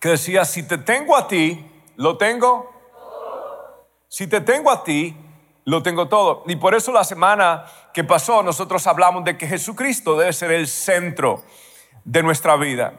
que decía, si te tengo a ti, lo tengo. Si te tengo a ti, lo tengo todo. Y por eso la semana que pasó nosotros hablamos de que Jesucristo debe ser el centro de nuestra vida.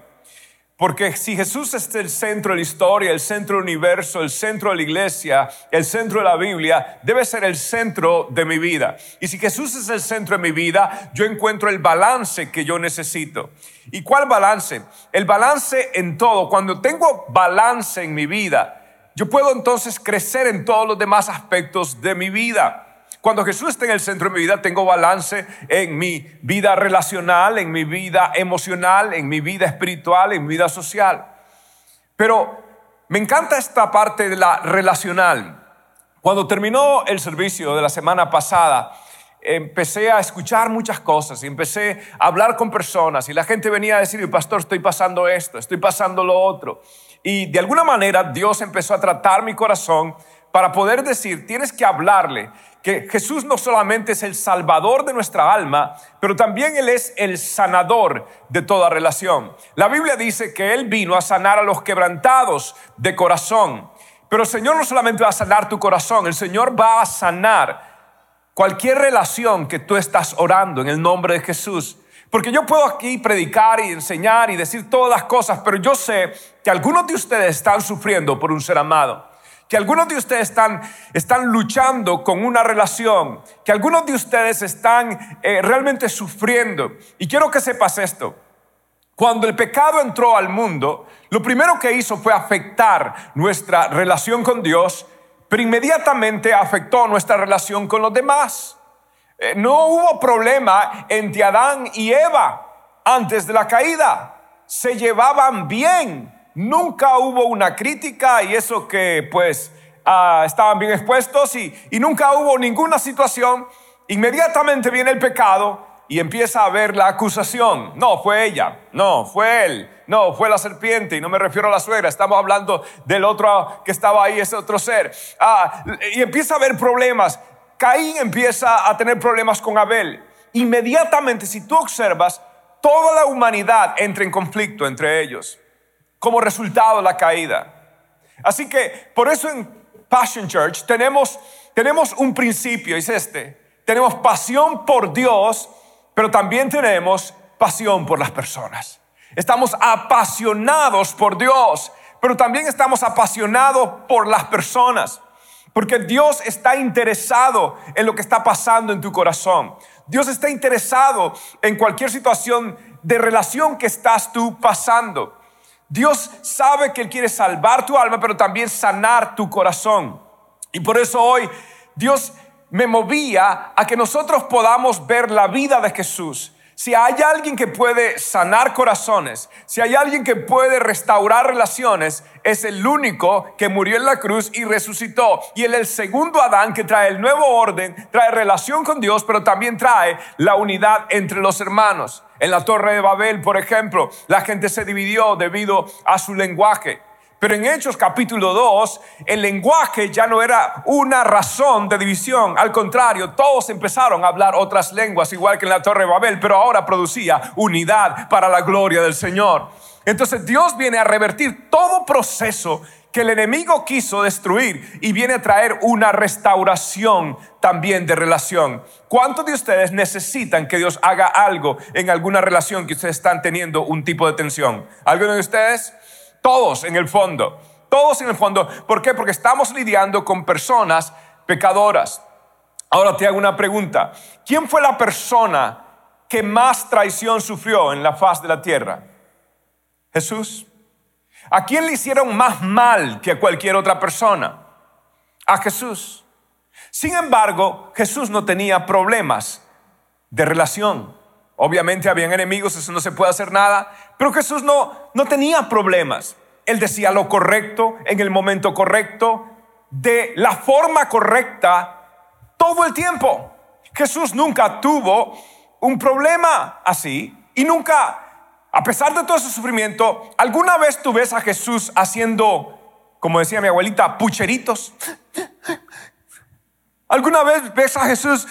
Porque si Jesús es el centro de la historia, el centro del universo, el centro de la iglesia, el centro de la Biblia, debe ser el centro de mi vida. Y si Jesús es el centro de mi vida, yo encuentro el balance que yo necesito. ¿Y cuál balance? El balance en todo. Cuando tengo balance en mi vida, yo puedo entonces crecer en todos los demás aspectos de mi vida. Cuando Jesús está en el centro de mi vida, tengo balance en mi vida relacional, en mi vida emocional, en mi vida espiritual, en mi vida social. Pero me encanta esta parte de la relacional. Cuando terminó el servicio de la semana pasada, empecé a escuchar muchas cosas y empecé a hablar con personas y la gente venía a decir, pastor, estoy pasando esto, estoy pasando lo otro. Y de alguna manera Dios empezó a tratar mi corazón para poder decir, tienes que hablarle que Jesús no solamente es el salvador de nuestra alma, pero también Él es el sanador de toda relación. La Biblia dice que Él vino a sanar a los quebrantados de corazón. Pero el Señor no solamente va a sanar tu corazón, el Señor va a sanar cualquier relación que tú estás orando en el nombre de Jesús. Porque yo puedo aquí predicar y enseñar y decir todas las cosas, pero yo sé que algunos de ustedes están sufriendo por un ser amado que algunos de ustedes están, luchando con una relación, que algunos de ustedes están eh, realmente sufriendo. Y quiero que sepas esto. Cuando el pecado entró al mundo, lo primero que hizo fue afectar nuestra relación con Dios, pero inmediatamente afectó nuestra relación con los demás. Eh, no hubo problema entre Adán y Eva antes de la caída. Se llevaban bien nunca hubo una crítica y eso que pues ah, estaban bien expuestos y, nunca hubo ninguna situación. Inmediatamente viene el pecado y empieza a ver la acusación. No, fue ella, no, fue él, no, fue la serpiente, y no me refiero a la suegra, estamos hablando del otro que estaba ahí, ese otro ser. Ah, y empieza a haber problemas. Caín empieza a tener problemas con Abel. Inmediatamente, si tú observas, toda la humanidad entra en conflicto entre ellos como resultado de la caída. Así que por eso en Passion Church tenemos, tenemos un principio, es este. Tenemos pasión por Dios, pero también tenemos pasión por las personas. Estamos apasionados por Dios, pero también estamos apasionados por las personas. Porque Dios está interesado en lo que está pasando en tu corazón. Dios está interesado en cualquier situación de relación que estás tú pasando. Dios sabe que Él quiere salvar tu alma, pero también sanar tu corazón. Y por eso hoy Dios me movía a que nosotros podamos ver la vida de Jesús si hay alguien que puede sanar corazones, si hay alguien que puede restaurar relaciones, es el único que murió en la cruz y resucitó. Y él el segundo Adán que trae el nuevo orden, trae relación con Dios, pero también trae la unidad entre los hermanos. En la torre de Babel, por ejemplo, la gente se dividió debido a su lenguaje. Pero en Hechos capítulo 2, el lenguaje ya no era una razón de división. Al contrario, todos empezaron a hablar otras lenguas, igual que en la Torre de Babel, pero ahora producía unidad para la gloria del Señor. Entonces Dios viene a revertir todo proceso que el enemigo quiso destruir y viene a traer una restauración también de relación. ¿Cuántos de ustedes necesitan que Dios haga algo en alguna relación que ustedes están teniendo un tipo de tensión? ¿Alguno de ustedes? Todos en el fondo. Todos en el fondo. ¿Por qué? Porque estamos lidiando con personas pecadoras. Ahora te hago una pregunta. ¿Quién fue la persona que más traición sufrió en la faz de la tierra? Jesús. ¿A quién le hicieron más mal que a cualquier otra persona? A Jesús. Sin embargo, Jesús no tenía problemas de relación. Obviamente habían enemigos, eso no se puede hacer nada, pero Jesús no, no tenía problemas. Él decía lo correcto en el momento correcto, de la forma correcta, todo el tiempo. Jesús nunca tuvo un problema así y nunca, a pesar de todo ese sufrimiento, alguna vez tú ves a Jesús haciendo, como decía mi abuelita, pucheritos. ¿Alguna vez ves a Jesús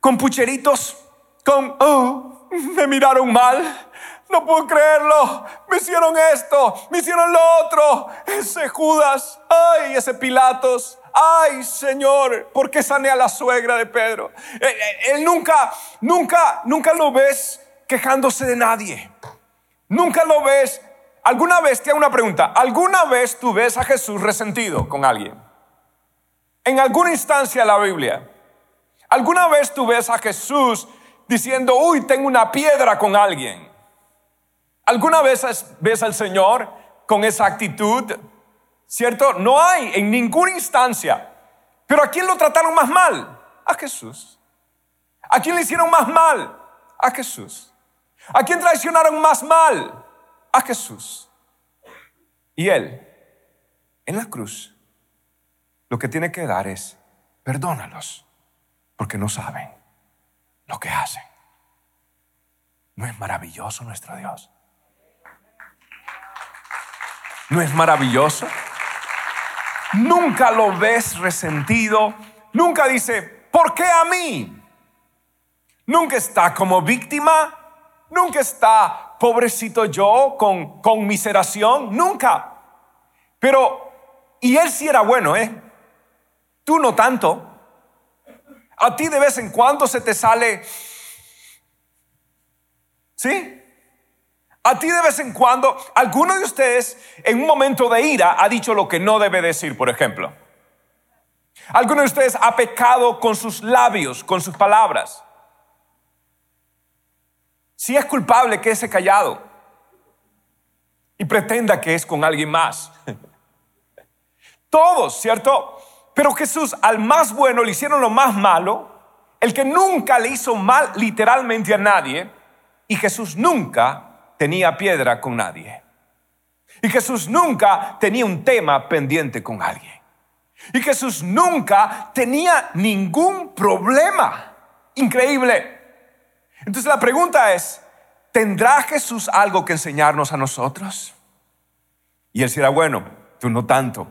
con pucheritos? Con, oh, me miraron mal. No puedo creerlo. Me hicieron esto, me hicieron lo otro. Ese Judas, ay, ese Pilatos. Ay, Señor, ¿por qué sané a la suegra de Pedro? Él, eh, eh, él nunca, nunca, nunca lo ves quejándose de nadie. Nunca lo ves. ¿Alguna vez, te hago una pregunta, ¿alguna vez tú ves a Jesús resentido con alguien? En alguna instancia de la Biblia, ¿alguna vez tú ves a Jesús diciendo, uy, tengo una piedra con alguien? ¿Alguna vez ves al Señor con esa actitud? ¿Cierto? No hay en ninguna instancia. Pero ¿a quién lo trataron más mal? A Jesús. ¿A quién le hicieron más mal? A Jesús. ¿A quién traicionaron más mal? A Jesús. Y Él, en la cruz, lo que tiene que dar es, perdónalos, porque no saben lo que hacen. ¿No es maravilloso nuestro Dios? ¿No es maravilloso? Nunca lo ves resentido, nunca dice, ¿por qué a mí? Nunca está como víctima, nunca está pobrecito yo con conmiseración, nunca. Pero, y él sí era bueno, ¿eh? Tú no tanto. A ti de vez en cuando se te sale, ¿sí? A ti de vez en cuando, alguno de ustedes en un momento de ira ha dicho lo que no debe decir, por ejemplo. Alguno de ustedes ha pecado con sus labios, con sus palabras. Si es culpable, que ese callado y pretenda que es con alguien más. Todos, ¿cierto? Pero Jesús al más bueno le hicieron lo más malo, el que nunca le hizo mal literalmente a nadie, y Jesús nunca tenía piedra con nadie. Y Jesús nunca tenía un tema pendiente con alguien. Y Jesús nunca tenía ningún problema. Increíble. Entonces la pregunta es, ¿tendrá Jesús algo que enseñarnos a nosotros? Y él dirá, bueno, tú no tanto.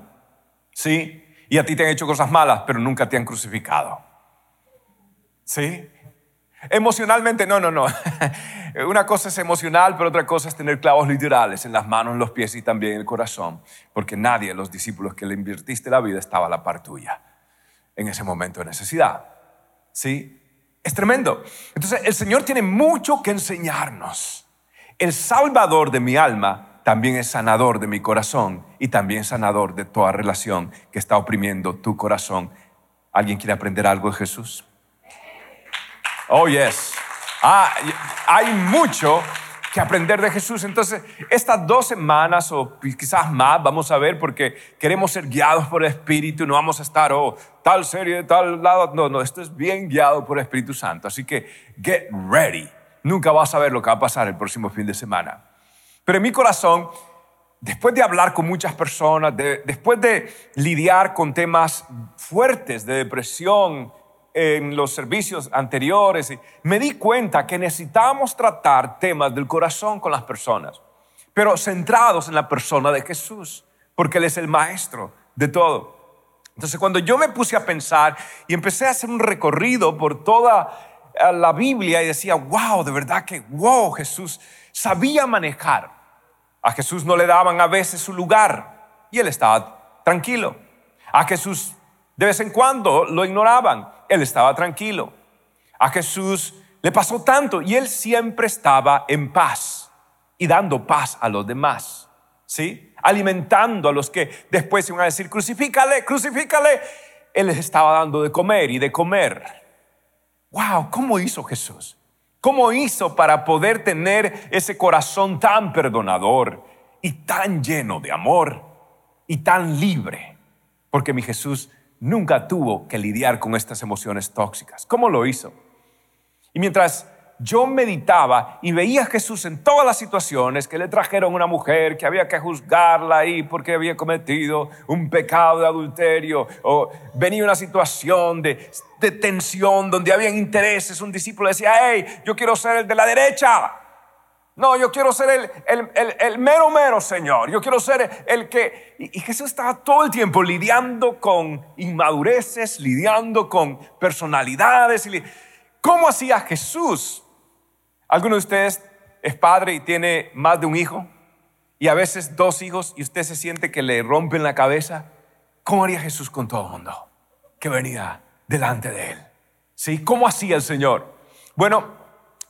Sí, y a ti te han hecho cosas malas, pero nunca te han crucificado. ¿Sí? Emocionalmente, no, no, no. Una cosa es emocional, pero otra cosa es tener clavos literales en las manos, en los pies y también en el corazón, porque nadie de los discípulos que le invirtiste la vida estaba a la par tuya en ese momento de necesidad. ¿Sí? Es tremendo. Entonces, el Señor tiene mucho que enseñarnos. El Salvador de mi alma también es sanador de mi corazón y también sanador de toda relación que está oprimiendo tu corazón. ¿Alguien quiere aprender algo de Jesús? Oh, yes. Ah, hay mucho que aprender de Jesús. Entonces, estas dos semanas o quizás más, vamos a ver, porque queremos ser guiados por el Espíritu, no vamos a estar, oh, tal serie, tal lado. No, no, esto es bien guiado por el Espíritu Santo. Así que, get ready. Nunca vas a ver lo que va a pasar el próximo fin de semana. Pero en mi corazón, después de hablar con muchas personas, después de lidiar con temas fuertes de depresión en los servicios anteriores, me di cuenta que necesitábamos tratar temas del corazón con las personas, pero centrados en la persona de Jesús, porque Él es el maestro de todo. Entonces cuando yo me puse a pensar y empecé a hacer un recorrido por toda eh, la Biblia y decía, wow, de verdad que, wow, Jesús sabía manejar. A Jesús no le daban a veces su lugar y él estaba tranquilo. A Jesús de vez en cuando lo ignoraban, él estaba tranquilo. A Jesús le pasó tanto y él siempre estaba en paz y dando paz a los demás. ¿Sí? Alimentando a los que después iban a decir, crucifícale, crucifícale. Él les estaba dando de comer y de comer. Wow, ¿cómo hizo Jesús? ¿Cómo hizo para poder tener ese corazón tan perdonador y tan lleno de amor y tan libre? Porque mi Jesús nunca tuvo que lidiar con estas emociones tóxicas. ¿Cómo lo hizo? Y mientras yo meditaba y veía a Jesús en todas las situaciones que le trajeron una mujer que había que juzgarla ahí porque había cometido un pecado de adulterio o venía una situación de, tensión donde habían intereses. Un discípulo decía, hey, yo quiero ser el de la derecha. No, yo quiero ser el, mero mero, Señor. Yo quiero ser el que... Y, Jesús estaba todo el tiempo lidiando con inmadureces, lidiando con personalidades. ¿Cómo hacía Jesús? ¿Alguno de ustedes es padre y tiene más de un hijo? Y a veces dos hijos y usted se siente que le rompen la cabeza. ¿Cómo haría Jesús con todo el mundo que venía delante de él? ¿Sí? ¿Cómo hacía el Señor? Bueno,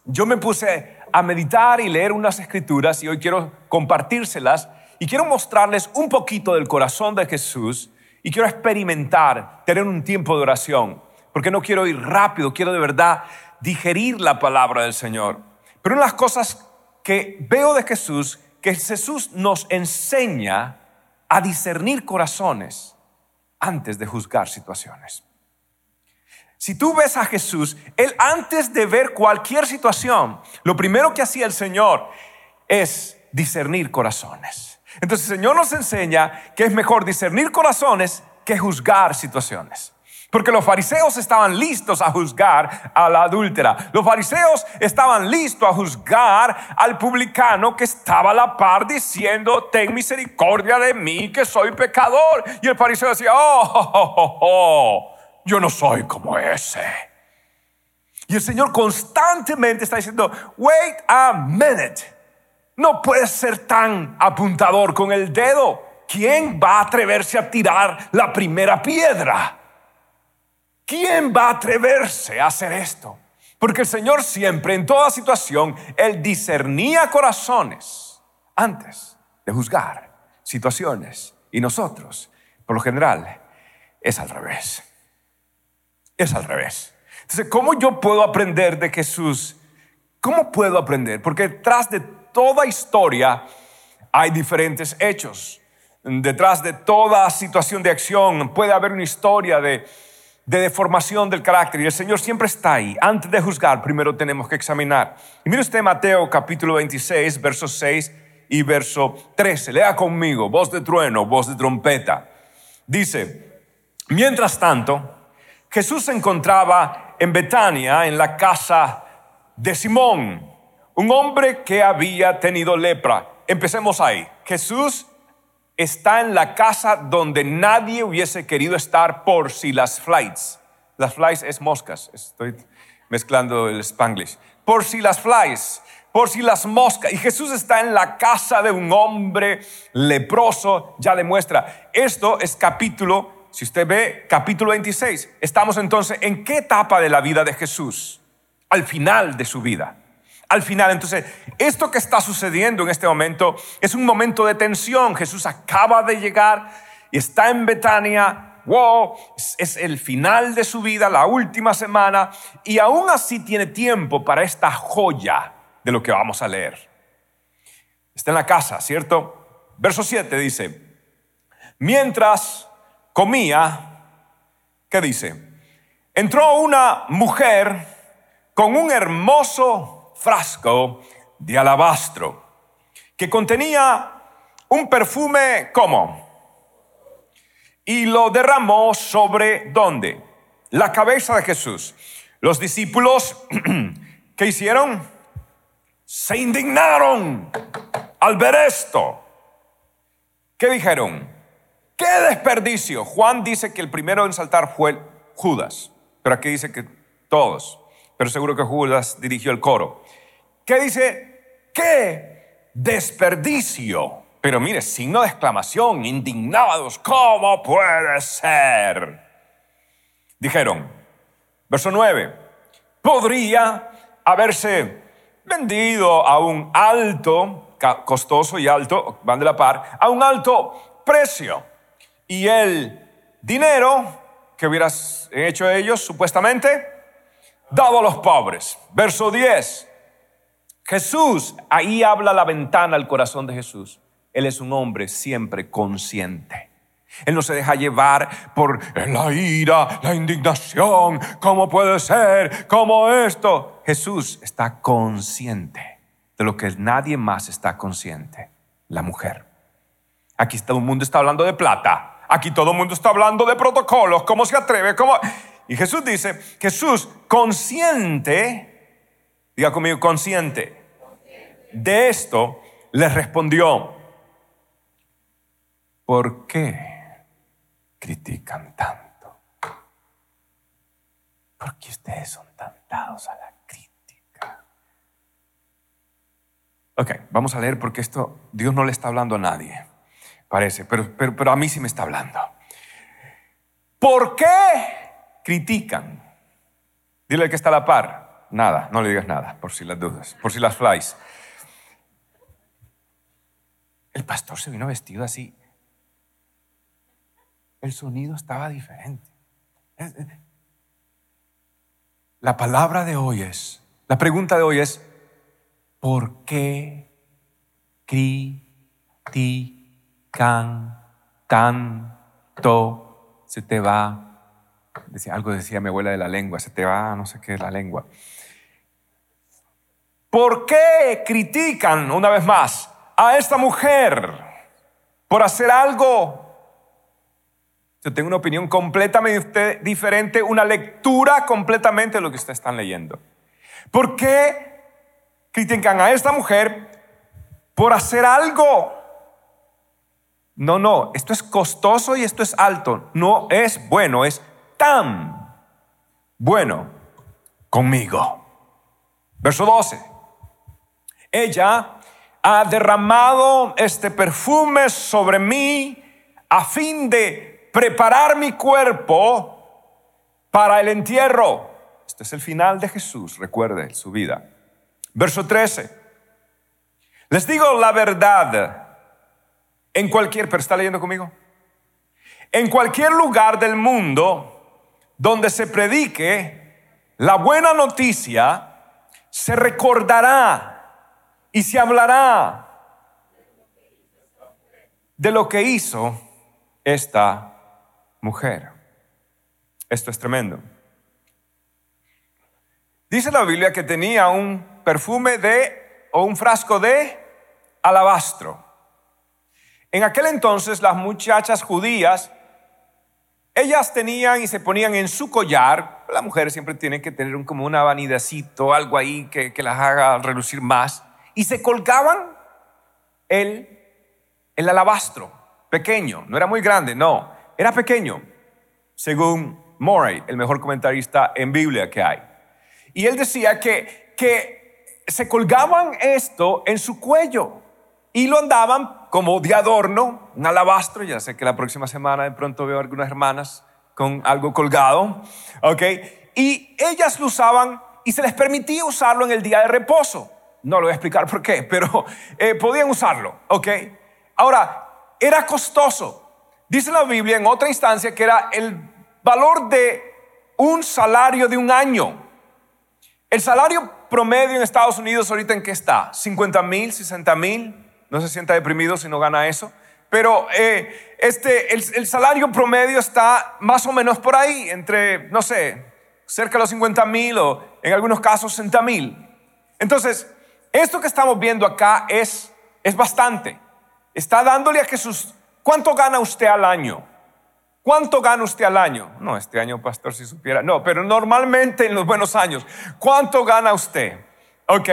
yo me puse a meditar y leer unas escrituras y hoy quiero compartírselas y quiero mostrarles un poquito del corazón de Jesús y quiero experimentar, tener un tiempo de oración, porque no quiero ir rápido, quiero de verdad digerir la palabra del Señor. Pero una de las cosas que veo de Jesús, que Jesús nos enseña a discernir corazones antes de juzgar situaciones. Si tú ves a Jesús, Él antes de ver cualquier situación, lo primero que hacía el Señor es discernir corazones. Entonces el Señor nos enseña que es mejor discernir corazones que juzgar situaciones. Porque los fariseos estaban listos a juzgar a la adúltera. Los fariseos estaban listos a juzgar al publicano que estaba a la par diciendo, ten misericordia de mí que soy pecador. Y el fariseo decía, oh, oh, oh, oh, yo no soy como ese. Y el Señor constantemente está diciendo, wait a minute, no puedes ser tan apuntador con el dedo. ¿Quién va a atreverse a tirar la primera piedra? ¿Quién va a atreverse a hacer esto? Porque el Señor siempre, en toda situación, Él discernía corazones antes de juzgar situaciones. Y nosotros, por lo general, es al revés. Es al revés. Entonces, ¿cómo yo puedo aprender de Jesús? ¿Cómo puedo aprender? Porque detrás de toda historia hay diferentes hechos. Detrás de toda situación de acción puede haber una historia de, de deformación del carácter y el Señor siempre está ahí. Antes de juzgar, primero tenemos que examinar. Y mire usted Mateo capítulo 26, verso 6 y verso 13. Lea conmigo, voz de trueno, voz de trompeta. Dice, mientras tanto, Jesús se encontraba en Betania, en la casa de Simón, un hombre que había tenido lepra. Empecemos ahí. Jesús está en la casa donde nadie hubiese querido estar por si las flies. Las flies es moscas. Estoy mezclando el spanglish. Por si las flies, por si las moscas. Y Jesús está en la casa de un hombre leproso. Ya demuestra. Esto es capítulo si usted ve capítulo 26, estamos entonces en qué etapa de la vida de Jesús? Al final de su vida. Al final, entonces, esto que está sucediendo en este momento es un momento de tensión. Jesús acaba de llegar y está en Betania. Wow, es el final de su vida, la última semana, y aún así tiene tiempo para esta joya de lo que vamos a leer. Está en la casa, ¿cierto? Verso 7 dice, mientras comía, ¿qué dice? Entró una mujer con un hermoso frasco de alabastro que contenía un perfume como y lo derramó sobre dónde? La cabeza de Jesús. Los discípulos, ¿qué hicieron? Se indignaron al ver esto. ¿Qué dijeron? ¡Qué desperdicio! Juan dice que el primero en saltar fue Judas, pero aquí dice que todos, pero seguro que Judas dirigió el coro. ¿Qué dice? ¡Qué desperdicio! Pero mire, signo de exclamación, indignados, ¿cómo puede ser? Dijeron, verso 9, podría haberse vendido a un alto, costoso y alto, van de la par, a un alto precio y el dinero que hubieras hecho ellos supuestamente, dado a los pobres. Verso 10. Jesús, ahí habla la ventana al corazón de Jesús. Él es un hombre siempre consciente. Él no se deja llevar por la ira, la indignación. ¿Cómo puede ser? ¿Cómo esto? Jesús está consciente de lo que nadie más está consciente, la mujer. Aquí todo el mundo está hablando de plata. Aquí todo el mundo está hablando de protocolos. ¿Cómo se atreve? ¿Cómo? Y Jesús dice, Jesús consciente, diga conmigo, consciente, de esto, le respondió, ¿por qué critican tanto? ¿Por qué ustedes son tan dados a la crítica? Ok, vamos a leer porque esto Dios no le está hablando a nadie, parece, pero, pero, pero a mí sí me está hablando. ¿Por qué critican. Dile que está a la par. Nada, no le digas nada, por si las dudas, por si las flies. El pastor se vino vestido así. El sonido estaba diferente. La palabra de hoy es, la pregunta de hoy es, ¿por qué critican tanto? Se te va Decía, algo decía mi abuela de la lengua, se te va, no sé qué es la lengua. ¿Por qué critican una vez más a esta mujer por hacer algo? Yo tengo una opinión completamente diferente, una lectura completamente de lo que ustedes están leyendo. ¿Por qué critican a esta mujer por hacer algo? No, no, esto es costoso y esto es alto. No es bueno, es tan bueno conmigo. Verso 12. Ella ha derramado este perfume sobre mí a fin de preparar mi cuerpo para el entierro. Este es el final de Jesús, recuerde su vida. Verso 13. Les digo la verdad. En cualquier, pero está leyendo conmigo. En cualquier lugar del mundo donde se predique la buena noticia, se recordará y se hablará de lo que hizo esta mujer. Esto es tremendo. Dice la Biblia que tenía un perfume de o un frasco de alabastro. En aquel entonces las muchachas judías ellas tenían y se ponían en su collar, las mujeres siempre tienen que tener como un vanidacito, algo ahí que, las haga relucir más, y se colgaban el, el alabastro, pequeño, no era muy grande, no, era pequeño, según Morey, el mejor comentarista en Biblia que hay. Y él decía que, que se colgaban esto en su cuello y lo andaban como de adorno, un alabastro. Ya sé que la próxima semana de pronto veo algunas hermanas con algo colgado, ¿ok? Y ellas lo usaban y se les permitía usarlo en el día de reposo. No lo voy a explicar por qué, pero eh, podían usarlo, ¿ok? Ahora, era costoso. Dice la Biblia en otra instancia que era el valor de un salario de un año. El salario promedio en Estados Unidos ahorita en qué está? 50 mil, 60 mil, no se sienta deprimido si no gana eso. Pero eh, este, el, salario promedio está más o menos por ahí, entre, no sé, cerca de los 50 mil o en algunos casos 60 mil. Entonces, esto que estamos viendo acá es, es bastante. Está dándole a Jesús, ¿cuánto gana usted al año? ¿Cuánto gana usted al año? No, este año, pastor, si supiera. No, pero normalmente en los buenos años, ¿cuánto gana usted? ¿Ok?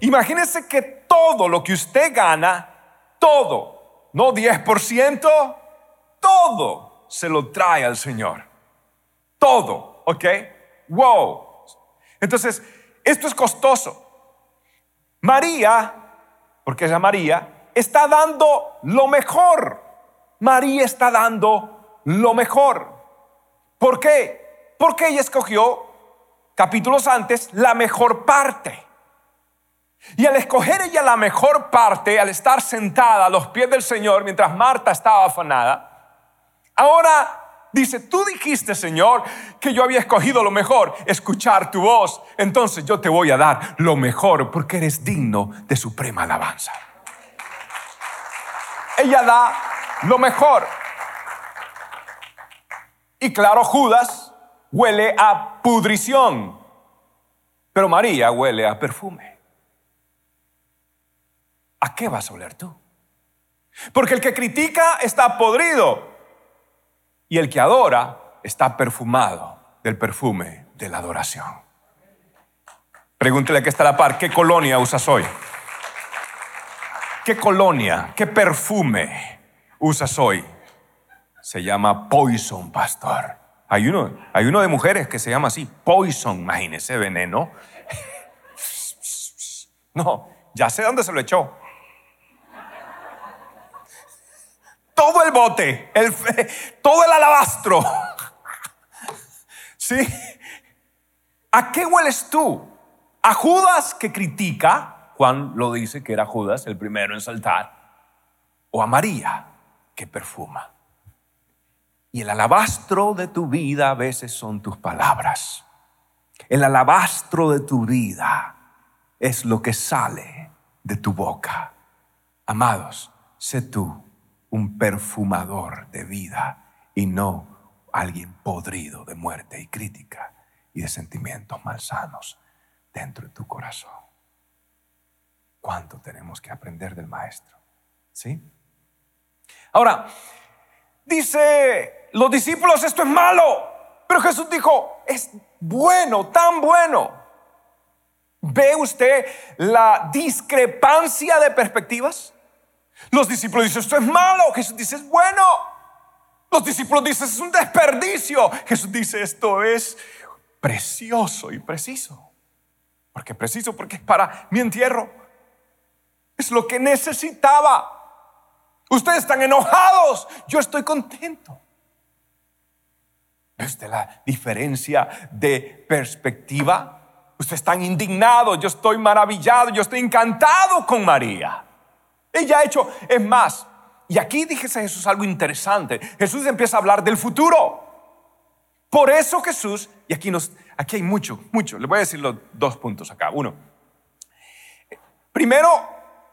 Imagínese que todo lo que usted gana, todo, no 10%, todo se lo trae al Señor. Todo, ¿ok? Wow. Entonces, esto es costoso. María, porque ella María, está dando lo mejor. María está dando lo mejor. ¿Por qué? Porque ella escogió, capítulos antes, la mejor parte. Y al escoger ella la mejor parte, al estar sentada a los pies del Señor mientras Marta estaba afanada, ahora dice, tú dijiste, Señor, que yo había escogido lo mejor, escuchar tu voz. Entonces yo te voy a dar lo mejor porque eres digno de suprema alabanza. Ella da lo mejor. Y claro, Judas huele a pudrición, pero María huele a perfume. ¿A qué vas a oler tú? Porque el que critica está podrido y el que adora está perfumado del perfume de la adoración. Pregúntele que está a la par, ¿qué colonia usas hoy? ¿Qué colonia, qué perfume usas hoy? Se llama Poison, pastor. Hay uno, hay uno de mujeres que se llama así, Poison, imagínese, veneno. No, ya sé dónde se lo echó. Todo el bote, el, todo el alabastro. ¿Sí? ¿A qué hueles tú? ¿A Judas que critica? Juan lo dice que era Judas el primero en saltar. ¿O a María que perfuma? Y el alabastro de tu vida a veces son tus palabras. El alabastro de tu vida es lo que sale de tu boca. Amados, sé tú un perfumador de vida y no alguien podrido de muerte y crítica y de sentimientos malsanos dentro de tu corazón. ¿Cuánto tenemos que aprender del maestro? ¿Sí? Ahora, dice los discípulos, esto es malo, pero Jesús dijo, es bueno, tan bueno. ¿Ve usted la discrepancia de perspectivas? Los discípulos dicen, esto es malo. Jesús dice, es bueno. Los discípulos dicen, es un desperdicio. Jesús dice, esto es precioso y preciso. Porque preciso, porque es para mi entierro. Es lo que necesitaba. Ustedes están enojados, yo estoy contento. ¿Ve usted la diferencia de perspectiva? Ustedes están indignados, yo estoy maravillado, yo estoy encantado con María. Ella ha hecho, es más, y aquí dijese Jesús algo interesante. Jesús empieza a hablar del futuro. Por eso Jesús, y aquí, nos, aquí hay mucho, mucho, le voy a decir los dos puntos acá. Uno, primero,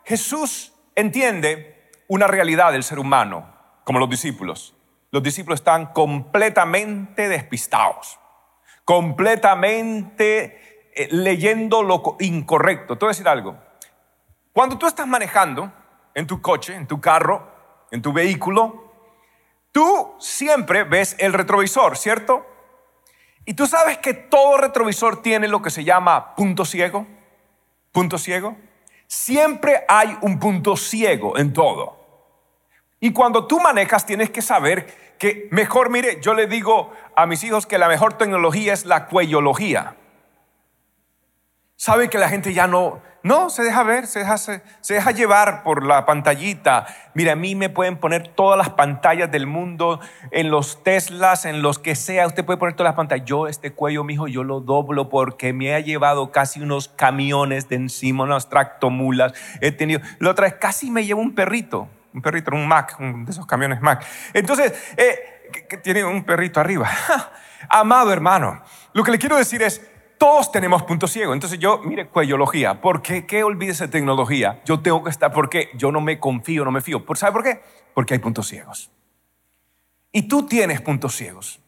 Jesús entiende una realidad del ser humano, como los discípulos. Los discípulos están completamente despistados, completamente eh, leyendo lo incorrecto. Te voy a decir algo. Cuando tú estás manejando en tu coche, en tu carro, en tu vehículo, Tú siempre ves el retrovisor, ¿cierto? Y tú sabes que todo retrovisor tiene lo que se llama punto ciego. Punto ciego. Siempre hay un punto ciego en todo. Y cuando tú manejas tienes que saber que mejor, mire, yo le digo a mis hijos que la mejor tecnología es la cuellología. Sabe que la gente ya no, no, se deja ver, se deja, se, deja llevar por la pantallita. Mira, a mí me pueden poner todas las pantallas del mundo, en los Teslas, en los que sea, usted puede poner todas las pantallas. Yo este cuello, mijo, yo lo doblo porque me ha llevado casi unos camiones de encima, unos tractomulas. He tenido, la otra vez casi me llevo un perrito, un perrito, un Mac, un de esos camiones Mac. Entonces, eh, que tiene un perrito arriba. Amado hermano, lo que le quiero decir es, todos tenemos puntos ciegos. Entonces yo, mire, cuellología. ¿Por qué? ¿Qué olvides de tecnología? Yo tengo que estar porque yo no me confío, no me fío. ¿Sabe por qué? Porque hay puntos ciegos. Y tú tienes puntos ciegos.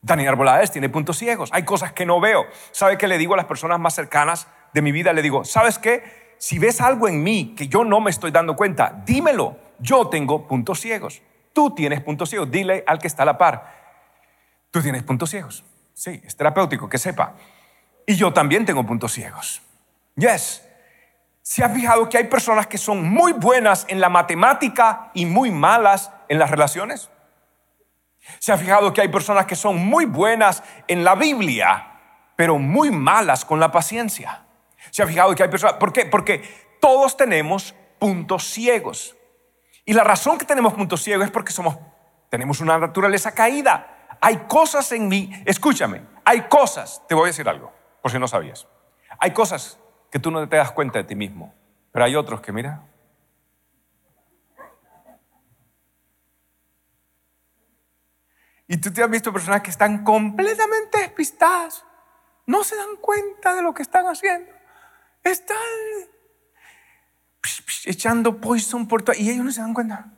Daniel Arbolades tiene puntos ciegos. Hay cosas que no veo. ¿Sabe qué le digo a las personas más cercanas de mi vida? Le digo, ¿sabes qué? Si ves algo en mí que yo no me estoy dando cuenta, dímelo. Yo tengo puntos ciegos. Tú tienes puntos ciegos. Dile al que está a la par. Tú tienes puntos ciegos. Sí, es terapéutico, que sepa. Y yo también tengo puntos ciegos. Yes. ¿Se ha fijado que hay personas que son muy buenas en la matemática y muy malas en las relaciones? ¿Se ha fijado que hay personas que son muy buenas en la Biblia, pero muy malas con la paciencia? ¿Se ha fijado que hay personas... ¿Por qué? Porque todos tenemos puntos ciegos. Y la razón que tenemos puntos ciegos es porque somos, tenemos una naturaleza caída. Hay cosas en mí, escúchame, hay cosas, te voy a decir algo por si no sabías. Hay cosas que tú no te das cuenta de ti mismo, pero hay otros que, mira, Y tú te has visto personas que están completamente despistadas. No se dan cuenta de lo que están haciendo. Están echando poison por todo. Y ellos no se dan cuenta.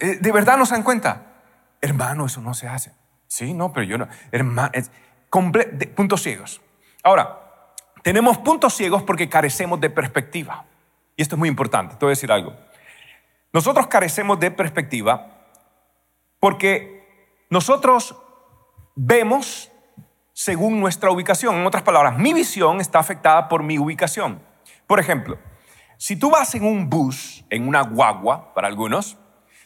Eh, de verdad no se dan cuenta. Hermano, eso no se hace. Sí, no, pero yo no. Hermano, puntos ciegos. Ahora, tenemos puntos ciegos porque carecemos de perspectiva. Y esto es muy importante, te voy a decir algo. Nosotros carecemos de perspectiva porque nosotros vemos según nuestra ubicación. En otras palabras, mi visión está afectada por mi ubicación. Por ejemplo, si tú vas en un bus, en una guagua para algunos,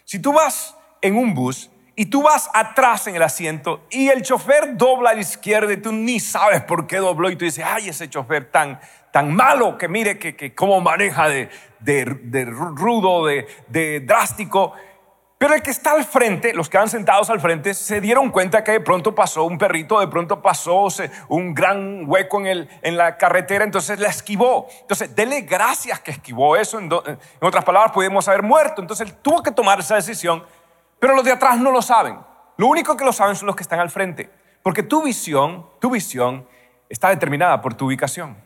si tú vas en un bus y tú vas atrás en el asiento y el chofer dobla a la izquierda y tú ni sabes por qué dobló y tú dices, ay, ese chofer tan, tan malo que mire que, que cómo maneja de, de, de rudo, de, de drástico. Pero el que está al frente, los que van sentados al frente, se dieron cuenta que de pronto pasó un perrito, de pronto pasó un gran hueco en, el, en la carretera, entonces la esquivó. Entonces, dele gracias que esquivó eso. En, en otras palabras, pudimos haber muerto. Entonces, él tuvo que tomar esa decisión, pero los de atrás no lo saben. Lo único que lo saben son los que están al frente. Porque tu visión, tu visión está determinada por tu ubicación.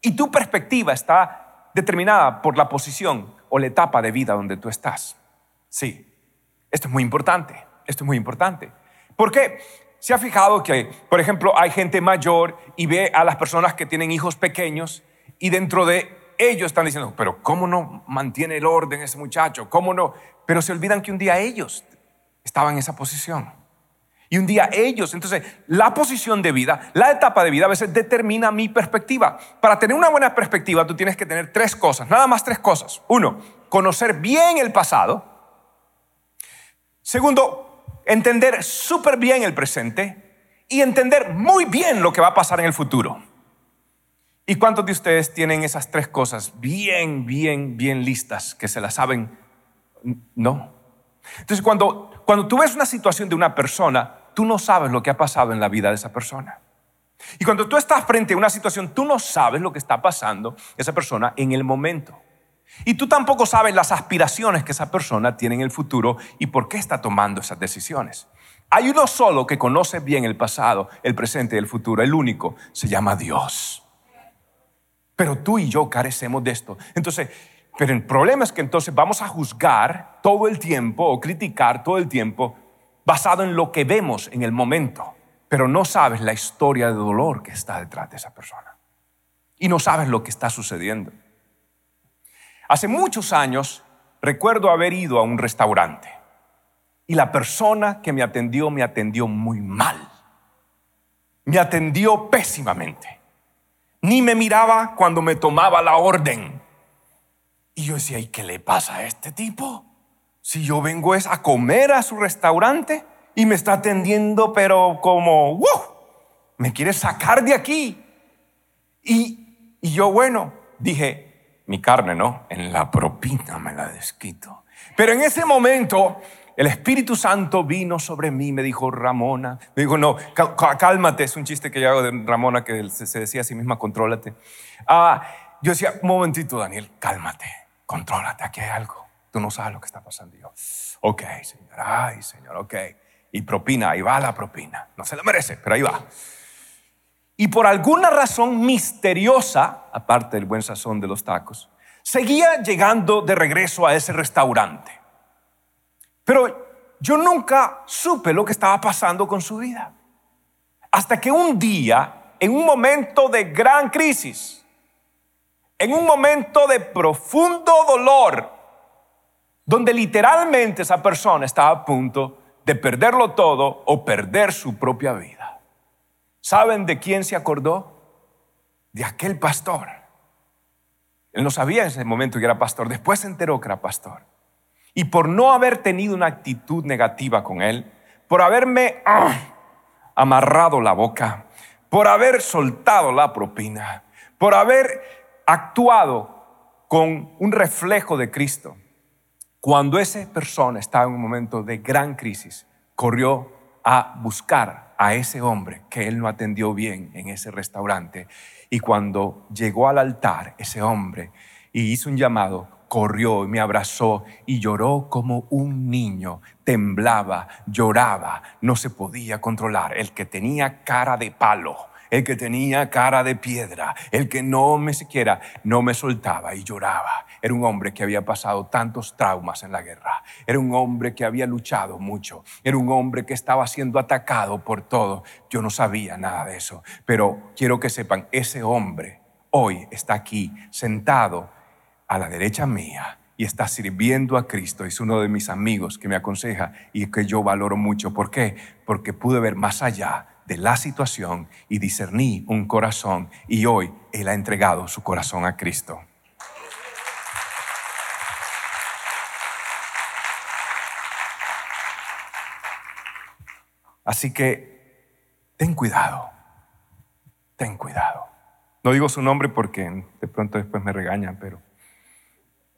Y tu perspectiva está determinada por la posición o la etapa de vida donde tú estás. Sí. Esto es muy importante, esto es muy importante. ¿Por qué? ¿Se ha fijado que, por ejemplo, hay gente mayor y ve a las personas que tienen hijos pequeños y dentro de ellos están diciendo, pero ¿cómo no mantiene el orden ese muchacho? ¿Cómo no? Pero se olvidan que un día ellos estaban en esa posición. Y un día ellos, entonces la posición de vida, la etapa de vida a veces determina mi perspectiva. Para tener una buena perspectiva tú tienes que tener tres cosas, nada más tres cosas. Uno, conocer bien el pasado. Segundo, entender súper bien el presente y entender muy bien lo que va a pasar en el futuro. ¿Y cuántos de ustedes tienen esas tres cosas bien, bien, bien listas, que se las saben? No. Entonces, cuando, cuando tú ves una situación de una persona, tú no sabes lo que ha pasado en la vida de esa persona. Y cuando tú estás frente a una situación, tú no sabes lo que está pasando esa persona en el momento. Y tú tampoco sabes las aspiraciones que esa persona tiene en el futuro y por qué está tomando esas decisiones. Hay uno solo que conoce bien el pasado, el presente y el futuro, el único, se llama Dios. Pero tú y yo carecemos de esto. Entonces, pero el problema es que entonces vamos a juzgar todo el tiempo o criticar todo el tiempo basado en lo que vemos en el momento, pero no sabes la historia de dolor que está detrás de esa persona. Y no sabes lo que está sucediendo. Hace muchos años recuerdo haber ido a un restaurante y la persona que me atendió me atendió muy mal. Me atendió pésimamente. Ni me miraba cuando me tomaba la orden. Y yo decía, ¿y qué le pasa a este tipo? Si yo vengo es a comer a su restaurante y me está atendiendo, pero como, ¡wow! Me quiere sacar de aquí. Y, y yo, bueno, dije, mi carne, ¿no? En la propina me la desquito. Pero en ese momento el Espíritu Santo vino sobre mí, me dijo, Ramona, me dijo, no, cálmate, es un chiste que yo hago de Ramona que se decía a sí misma, contrólate. Ah, yo decía, un momentito, Daniel, cálmate, contrólate, aquí hay algo, tú no sabes lo que está pasando. yo, ok, Señor, ay, Señor, ok. Y propina, ahí va la propina, no se la merece, pero ahí va. Y por alguna razón misteriosa, aparte del buen sazón de los tacos, seguía llegando de regreso a ese restaurante. Pero yo nunca supe lo que estaba pasando con su vida. Hasta que un día, en un momento de gran crisis, en un momento de profundo dolor, donde literalmente esa persona estaba a punto de perderlo todo o perder su propia vida. ¿Saben de quién se acordó? De aquel pastor. Él no sabía en ese momento que era pastor, después se enteró que era pastor. Y por no haber tenido una actitud negativa con él, por haberme ah, amarrado la boca, por haber soltado la propina, por haber actuado con un reflejo de Cristo, cuando esa persona estaba en un momento de gran crisis, corrió a buscar a ese hombre que él no atendió bien en ese restaurante. Y cuando llegó al altar, ese hombre, y hizo un llamado, corrió y me abrazó y lloró como un niño, temblaba, lloraba, no se podía controlar. El que tenía cara de palo, el que tenía cara de piedra, el que no me siquiera no me soltaba y lloraba. Era un hombre que había pasado tantos traumas en la guerra. Era un hombre que había luchado mucho. Era un hombre que estaba siendo atacado por todo. Yo no sabía nada de eso, pero quiero que sepan, ese hombre hoy está aquí sentado a la derecha mía y está sirviendo a Cristo. Es uno de mis amigos que me aconseja y que yo valoro mucho. ¿Por qué? Porque pude ver más allá de la situación y discerní un corazón y hoy Él ha entregado su corazón a Cristo. Así que ten cuidado, ten cuidado. No digo su nombre porque de pronto después me regañan, pero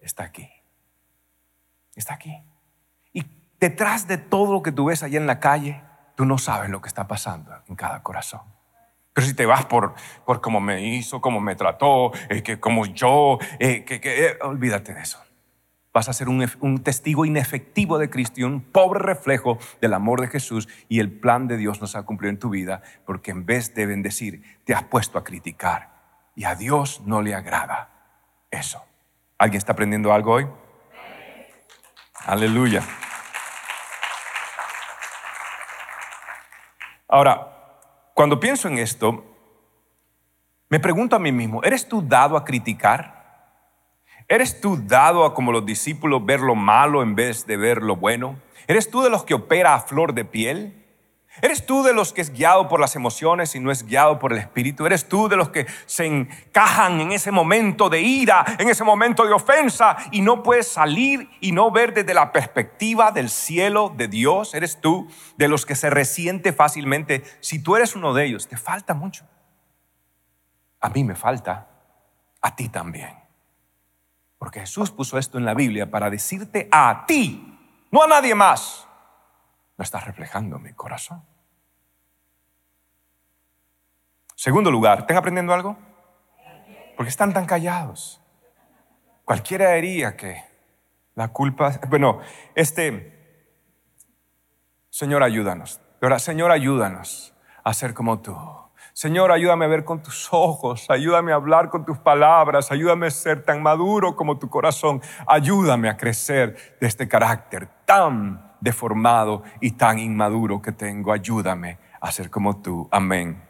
está aquí. Está aquí. Y detrás de todo lo que tú ves allá en la calle, Tú no sabes lo que está pasando en cada corazón. Pero si te vas por, por cómo me hizo, cómo me trató, eh, que como yo, eh, que, eh, olvídate de eso. Vas a ser un, testigo inefectivo de Cristo y un pobre reflejo del amor de Jesús y el plan de Dios no se ha cumplido en tu vida, porque en vez de bendecir, te has puesto a criticar. Y a Dios no le agrada eso. ¿Alguien está aprendiendo algo hoy? Aleluya. Ahora, cuando pienso en esto, me pregunto a mí mismo, ¿eres tú dado a criticar? ¿Eres tú dado a, como los discípulos, ver lo malo en vez de ver lo bueno? ¿Eres tú de los que opera a flor de piel? ¿Eres tú de los que es guiado por las emociones y no es guiado por el Espíritu? ¿Eres tú de los que se encajan en ese momento de ira, en ese momento de ofensa y no puedes salir y no ver desde la perspectiva del cielo de Dios? ¿Eres tú de los que se resiente fácilmente? Si tú eres uno de ellos, te falta mucho. A mí me falta, a ti también. Porque Jesús puso esto en la Biblia para decirte a ti, no a nadie más no estás reflejando mi corazón. Segundo lugar, ¿están aprendiendo algo? Porque están tan callados. Cualquiera diría que la culpa, bueno, este, Señor, ayúdanos. Señor, ayúdanos a ser como tú. Señor, ayúdame a ver con tus ojos, ayúdame a hablar con tus palabras, ayúdame a ser tan maduro como tu corazón, ayúdame a crecer de este carácter tan deformado y tan inmaduro que tengo. Ayúdame a ser como tú. Amén.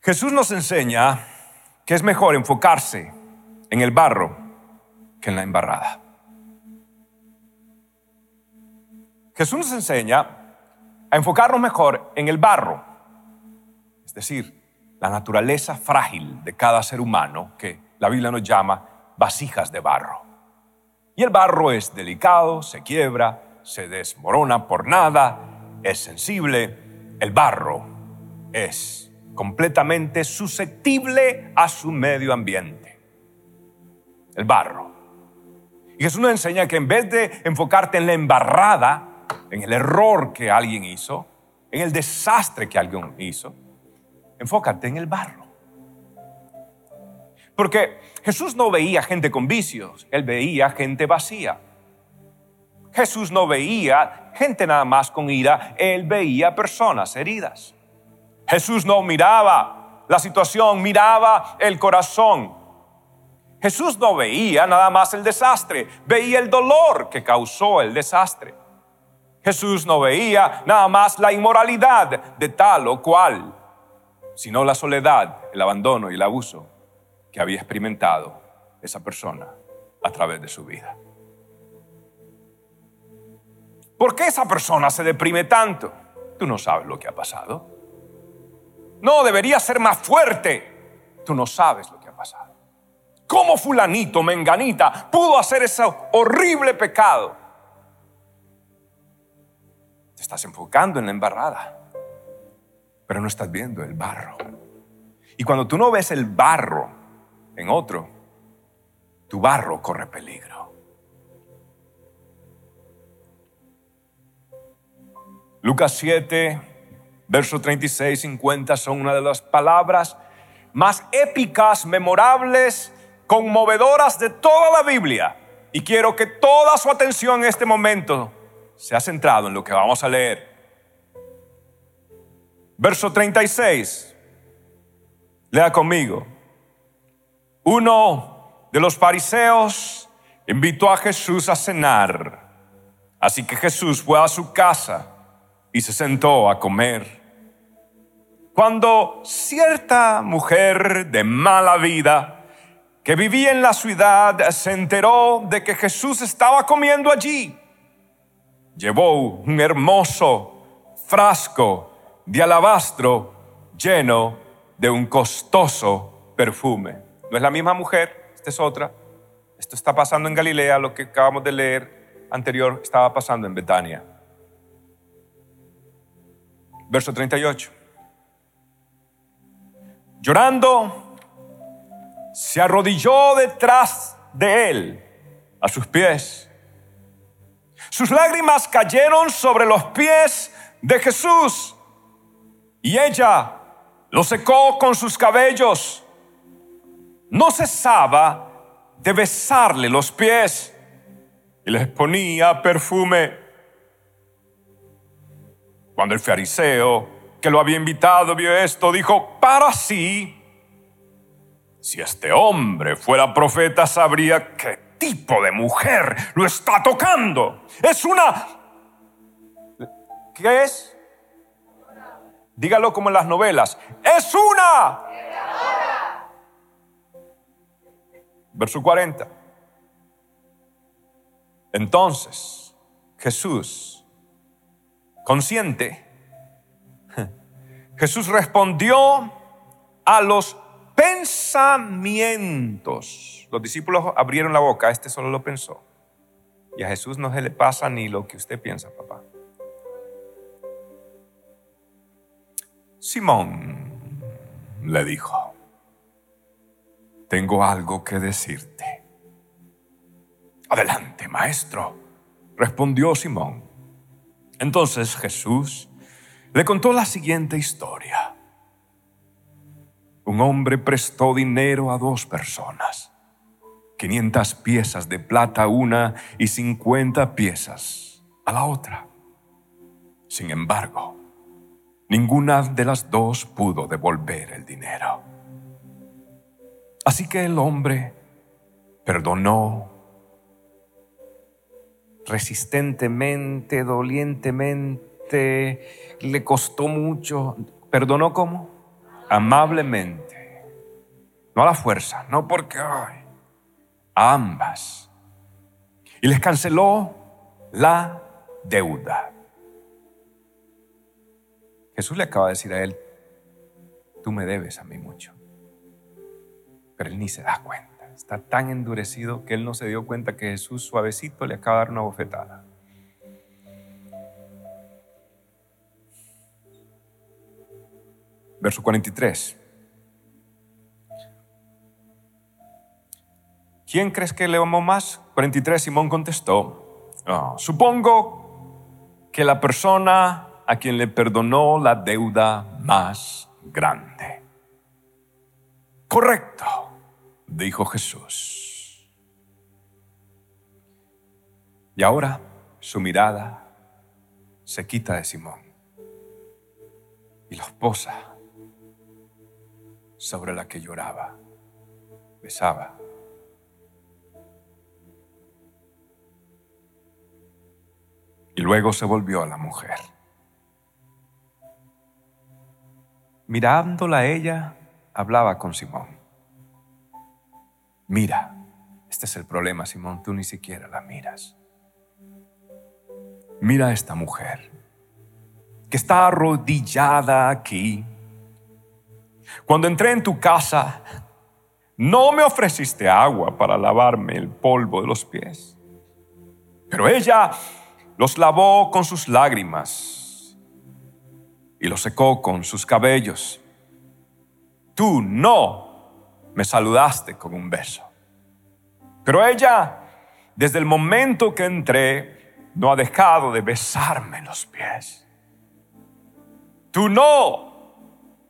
Jesús nos enseña que es mejor enfocarse en el barro que en la embarrada. Jesús nos enseña a enfocarnos mejor en el barro, es decir, la naturaleza frágil de cada ser humano que la Biblia nos llama vasijas de barro. Y el barro es delicado, se quiebra, se desmorona por nada, es sensible. El barro es completamente susceptible a su medio ambiente. El barro. Y Jesús nos enseña que en vez de enfocarte en la embarrada, en el error que alguien hizo, en el desastre que alguien hizo, enfócate en el barro. Porque Jesús no veía gente con vicios, él veía gente vacía. Jesús no veía gente nada más con ira, él veía personas heridas. Jesús no miraba la situación, miraba el corazón. Jesús no veía nada más el desastre, veía el dolor que causó el desastre. Jesús no veía nada más la inmoralidad de tal o cual, sino la soledad, el abandono y el abuso que había experimentado esa persona a través de su vida. ¿Por qué esa persona se deprime tanto? Tú no sabes lo que ha pasado. No, debería ser más fuerte. Tú no sabes lo que ha pasado. ¿Cómo fulanito, menganita, pudo hacer ese horrible pecado? Te estás enfocando en la embarrada, pero no estás viendo el barro. Y cuando tú no ves el barro, en otro, tu barro corre peligro. Lucas 7, versos 36 y 50 son una de las palabras más épicas, memorables, conmovedoras de toda la Biblia. Y quiero que toda su atención en este momento sea centrado en lo que vamos a leer. Verso 36. Lea conmigo. Uno de los fariseos invitó a Jesús a cenar. Así que Jesús fue a su casa y se sentó a comer. Cuando cierta mujer de mala vida que vivía en la ciudad se enteró de que Jesús estaba comiendo allí, llevó un hermoso frasco de alabastro lleno de un costoso perfume. No es la misma mujer, esta es otra. Esto está pasando en Galilea, lo que acabamos de leer anterior estaba pasando en Betania. Verso 38. Llorando, se arrodilló detrás de él, a sus pies. Sus lágrimas cayeron sobre los pies de Jesús y ella lo secó con sus cabellos. No cesaba de besarle los pies y les ponía perfume. Cuando el fariseo que lo había invitado vio esto, dijo, para sí, si este hombre fuera profeta, sabría qué tipo de mujer lo está tocando. Es una... ¿Qué es? Dígalo como en las novelas. Es una... Verso 40. Entonces, Jesús, consciente, Jesús respondió a los pensamientos. Los discípulos abrieron la boca, este solo lo pensó. Y a Jesús no se le pasa ni lo que usted piensa, papá. Simón le dijo, tengo algo que decirte. Adelante, maestro, respondió Simón. Entonces Jesús le contó la siguiente historia. Un hombre prestó dinero a dos personas, 500 piezas de plata a una y 50 piezas a la otra. Sin embargo, ninguna de las dos pudo devolver el dinero. Así que el hombre perdonó resistentemente, dolientemente, le costó mucho. ¿Perdonó cómo? Amablemente. No a la fuerza, no porque... a ambas. Y les canceló la deuda. Jesús le acaba de decir a él, tú me debes a mí mucho. Pero él ni se da cuenta. Está tan endurecido que él no se dio cuenta que Jesús suavecito le acaba de dar una bofetada. verso 43. ¿Quién crees que le amó más? 43, Simón contestó, ah, supongo que la persona a quien le perdonó la deuda más grande. Correcto, dijo Jesús. Y ahora su mirada se quita de Simón y los posa sobre la que lloraba, besaba. Y luego se volvió a la mujer. Mirándola a ella, hablaba con Simón. Mira, este es el problema, Simón, tú ni siquiera la miras. Mira a esta mujer que está arrodillada aquí cuando entré en tu casa, no me ofreciste agua para lavarme el polvo de los pies, pero ella los lavó con sus lágrimas y los secó con sus cabellos. Tú no me saludaste con un beso, pero ella, desde el momento que entré, no ha dejado de besarme los pies. Tú no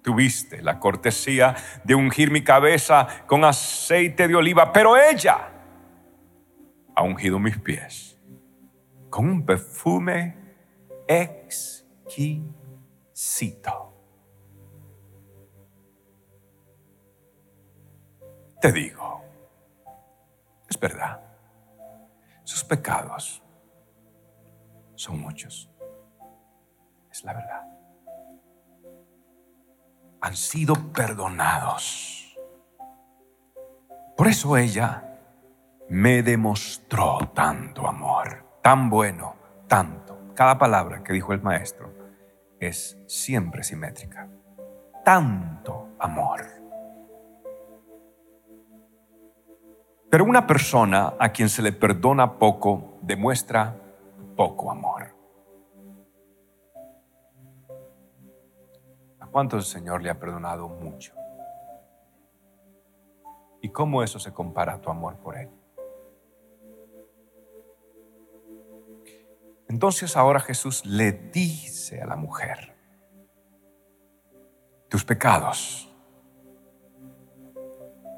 tuviste la cortesía de ungir mi cabeza con aceite de oliva, pero ella ha ungido mis pies con un perfume exquisito. Te digo, es verdad, sus pecados son muchos. Es la verdad. Han sido perdonados. Por eso ella me demostró tanto amor, tan bueno, tanto. Cada palabra que dijo el maestro es siempre simétrica. Tanto amor. Pero una persona a quien se le perdona poco demuestra poco amor. ¿A cuánto el Señor le ha perdonado mucho? ¿Y cómo eso se compara a tu amor por Él? Entonces ahora Jesús le dice a la mujer, tus pecados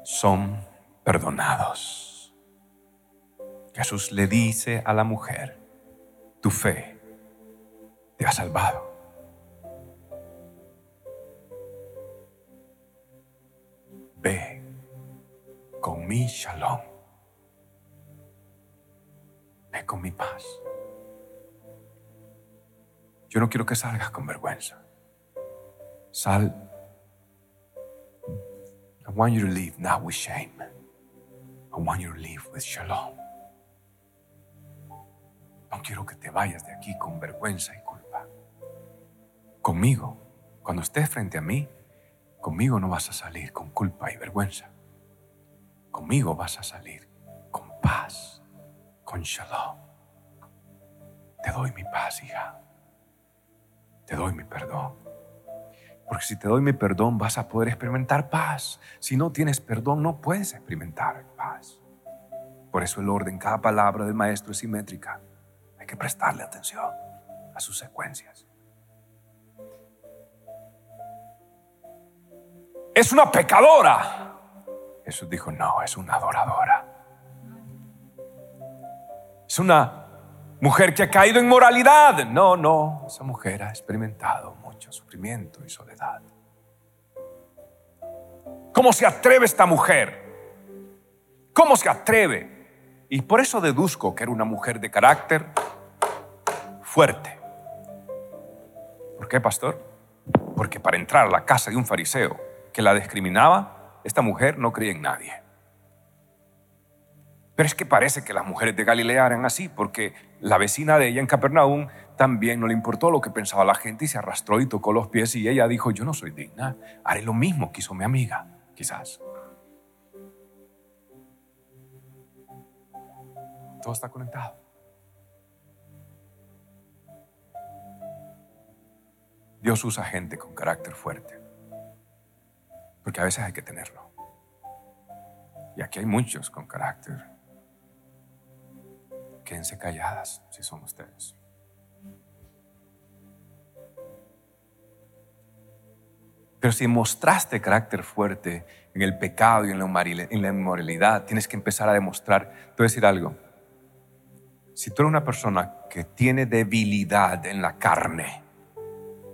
son perdonados. Jesús le dice a la mujer, tu fe te ha salvado. Ve con mi shalom. Ve con mi paz. Yo no quiero que salgas con vergüenza. Sal. I want you to leave not with shame. I want you to leave with shalom. No quiero que te vayas de aquí con vergüenza y culpa. Conmigo, cuando estés frente a mí, conmigo no vas a salir con culpa y vergüenza. Conmigo vas a salir con paz, con shalom. Te doy mi paz, hija. Te doy mi perdón. Porque si te doy mi perdón vas a poder experimentar paz. Si no tienes perdón no puedes experimentar paz. Por eso el orden, cada palabra del maestro es simétrica. Hay que prestarle atención a sus secuencias. Es una pecadora. Jesús dijo, no, es una adoradora. Es una mujer que ha caído en moralidad. No, no, esa mujer ha experimentado mucho sufrimiento y soledad. ¿Cómo se atreve esta mujer? ¿Cómo se atreve? Y por eso deduzco que era una mujer de carácter fuerte. ¿Por qué, pastor? Porque para entrar a la casa de un fariseo que la discriminaba, esta mujer no creía en nadie. Pero es que parece que las mujeres de Galilea eran así, porque la vecina de ella en Capernaum también no le importó lo que pensaba la gente y se arrastró y tocó los pies y ella dijo, yo no soy digna, haré lo mismo que hizo mi amiga, quizás. Todo está conectado. Dios usa gente con carácter fuerte, porque a veces hay que tenerlo. Y aquí hay muchos con carácter quédense calladas si son ustedes. Pero si mostraste carácter fuerte en el pecado y en la inmoralidad, tienes que empezar a demostrar. Te voy a decir algo. Si tú eres una persona que tiene debilidad en la carne,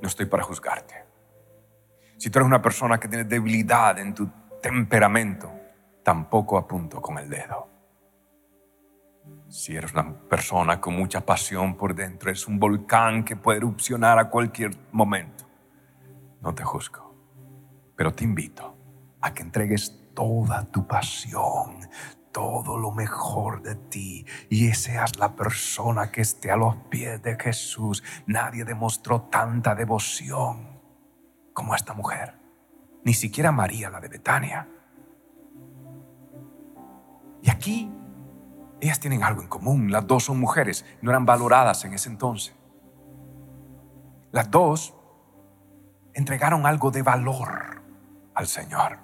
no estoy para juzgarte. Si tú eres una persona que tiene debilidad en tu temperamento, tampoco apunto con el dedo. Si eres una persona con mucha pasión por dentro, es un volcán que puede erupcionar a cualquier momento. No te juzgo, pero te invito a que entregues toda tu pasión, todo lo mejor de ti y seas la persona que esté a los pies de Jesús. Nadie demostró tanta devoción como esta mujer, ni siquiera María, la de Betania. Y aquí ellas tienen algo en común. Las dos son mujeres, no eran valoradas en ese entonces. Las dos entregaron algo de valor al Señor.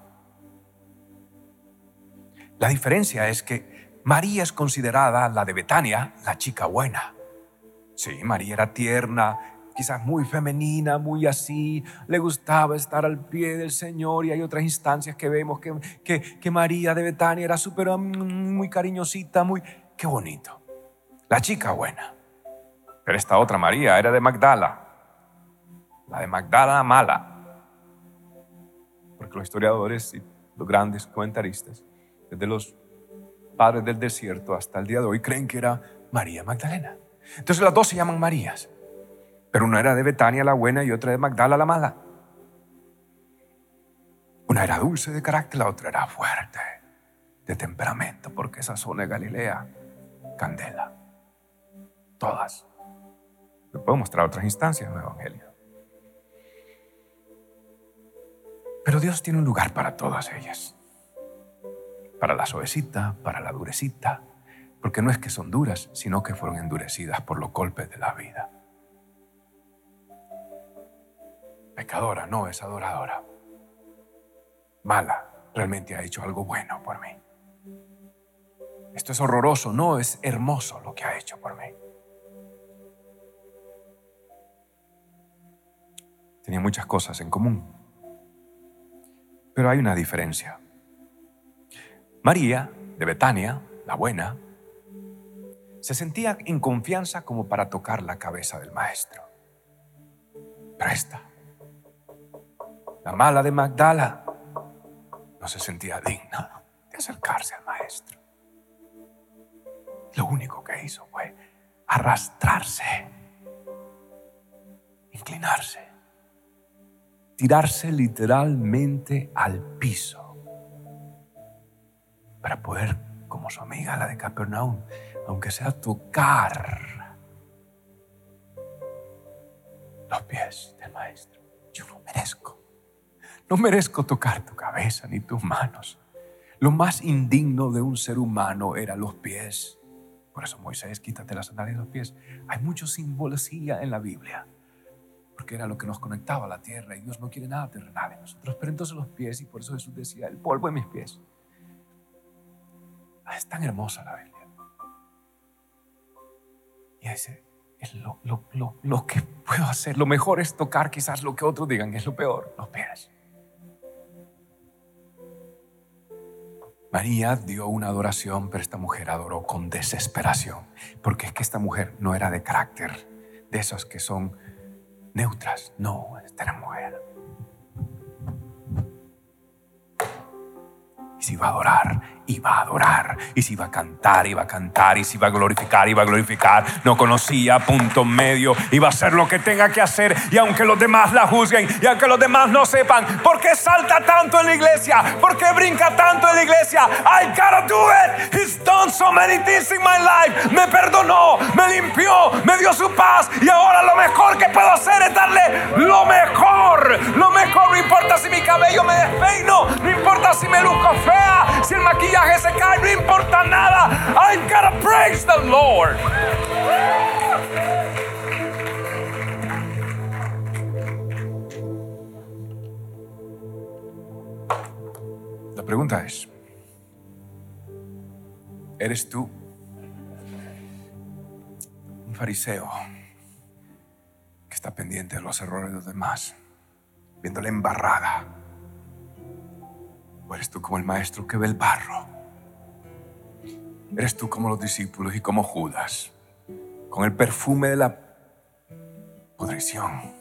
La diferencia es que María es considerada la de Betania, la chica buena. Sí, María era tierna, quizás muy femenina, muy así, le gustaba estar al pie del Señor y hay otras instancias que vemos que, que, María de Betania era súper muy cariñosita, muy, qué bonito. La chica buena. Pero esta otra María era de Magdala, la de Magdala mala. Porque los historiadores y los grandes comentaristas desde los padres del desierto hasta el día de hoy, creen que era María Magdalena. Entonces las dos se llaman Marías, pero una era de Betania la buena y otra de Magdala la mala. Una era dulce de carácter, la otra era fuerte de temperamento, porque esa zona de Galilea, candela. Todas. Le puedo mostrar otras instancias en el Evangelio. Pero Dios tiene un lugar para todas ellas. Para la suavecita, para la durecita. Porque no es que son duras, sino que fueron endurecidas por los golpes de la vida. Pecadora, no es adoradora. Mala, realmente ha hecho algo bueno por mí. Esto es horroroso, no es hermoso lo que ha hecho por mí. Tenía muchas cosas en común. Pero hay una diferencia. María, de Betania, la buena, se sentía en confianza como para tocar la cabeza del maestro. Pero esta, la mala de Magdala, no se sentía digna de acercarse al maestro. Lo único que hizo fue arrastrarse, inclinarse, tirarse literalmente al piso para poder, como su amiga la de Capernaum, aunque sea tocar los pies del maestro. Yo no merezco. No merezco tocar tu cabeza ni tus manos. Lo más indigno de un ser humano eran los pies. Por eso Moisés, quítate las sandalias de los pies. Hay mucho simbología en la Biblia, porque era lo que nos conectaba a la tierra y Dios no quiere nada terrenal en nosotros. Pero entonces los pies, y por eso Jesús decía, el polvo en mis pies. Ah, es tan hermosa la Biblia. Y dice, lo, lo que puedo hacer. Lo mejor es tocar quizás lo que otros digan, es lo peor, los pies. María dio una adoración, pero esta mujer adoró con desesperación, porque es que esta mujer no era de carácter, de esos que son neutras, no, esta era mujer. Y si iba a adorar, iba a adorar. Y si iba a cantar, iba a cantar. Y si iba a glorificar, iba a glorificar. No conocía punto medio. Iba a hacer lo que tenga que hacer. Y aunque los demás la juzguen, y aunque los demás no sepan, ¿por qué salta tanto en la iglesia? ¿Por qué brinca tanto en la iglesia? I gotta do it. He's done so many things in my life. Me perdonó, me limpió, me dio su paz. Y ahora lo mejor que puedo hacer es darle lo mejor. Lo mejor. No importa si mi cabello me despeino. No importa si me luzco si el maquillaje se cae, no importa nada. I gotta praise the Lord. La pregunta es, ¿eres tú un fariseo que está pendiente de los errores de los demás, viéndole embarrada? ¿O eres tú como el maestro que ve el barro? ¿Eres tú como los discípulos y como Judas, con el perfume de la pudrición?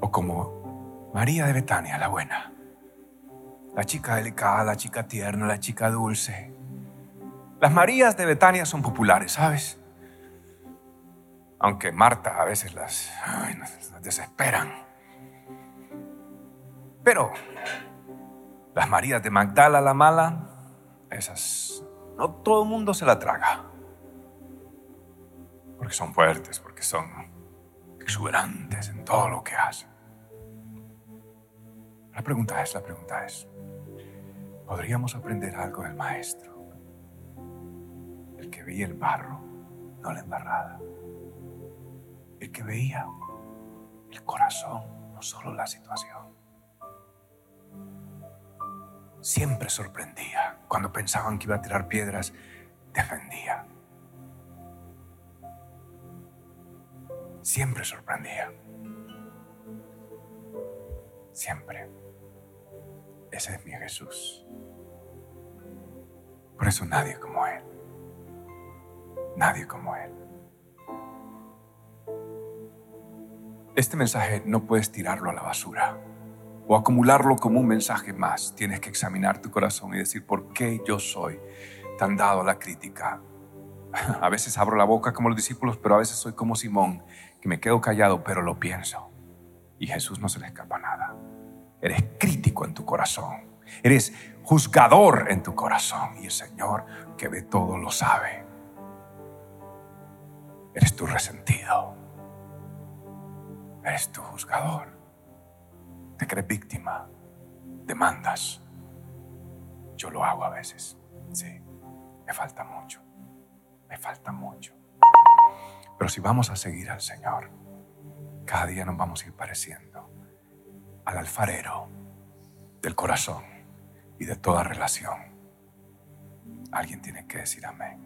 ¿O como María de Betania, la buena? La chica delicada, la chica tierna, la chica dulce. Las Marías de Betania son populares, ¿sabes? Aunque Marta a veces las, las desesperan. Pero las Marías de Magdala la mala, esas, no todo el mundo se la traga. Porque son fuertes, porque son exuberantes en todo lo que hacen. La pregunta es, la pregunta es, ¿podríamos aprender algo del maestro? El que veía el barro, no la embarrada. El que veía el corazón, no solo la situación siempre sorprendía. Cuando pensaban que iba a tirar piedras, defendía. Siempre sorprendía. Siempre. Ese es mi Jesús. Por eso nadie como Él. Nadie como Él. Este mensaje no puedes tirarlo a la basura. O acumularlo como un mensaje más. Tienes que examinar tu corazón y decir, ¿por qué yo soy tan dado a la crítica? A veces abro la boca como los discípulos, pero a veces soy como Simón, que me quedo callado, pero lo pienso. Y Jesús no se le escapa nada. Eres crítico en tu corazón. Eres juzgador en tu corazón. Y el Señor que ve todo lo sabe. Eres tu resentido. Eres tu juzgador. Te crees víctima. Demandas. Yo lo hago a veces. Sí. Me falta mucho. Me falta mucho. Pero si vamos a seguir al Señor, cada día nos vamos a ir pareciendo al alfarero del corazón y de toda relación. Alguien tiene que decir amén.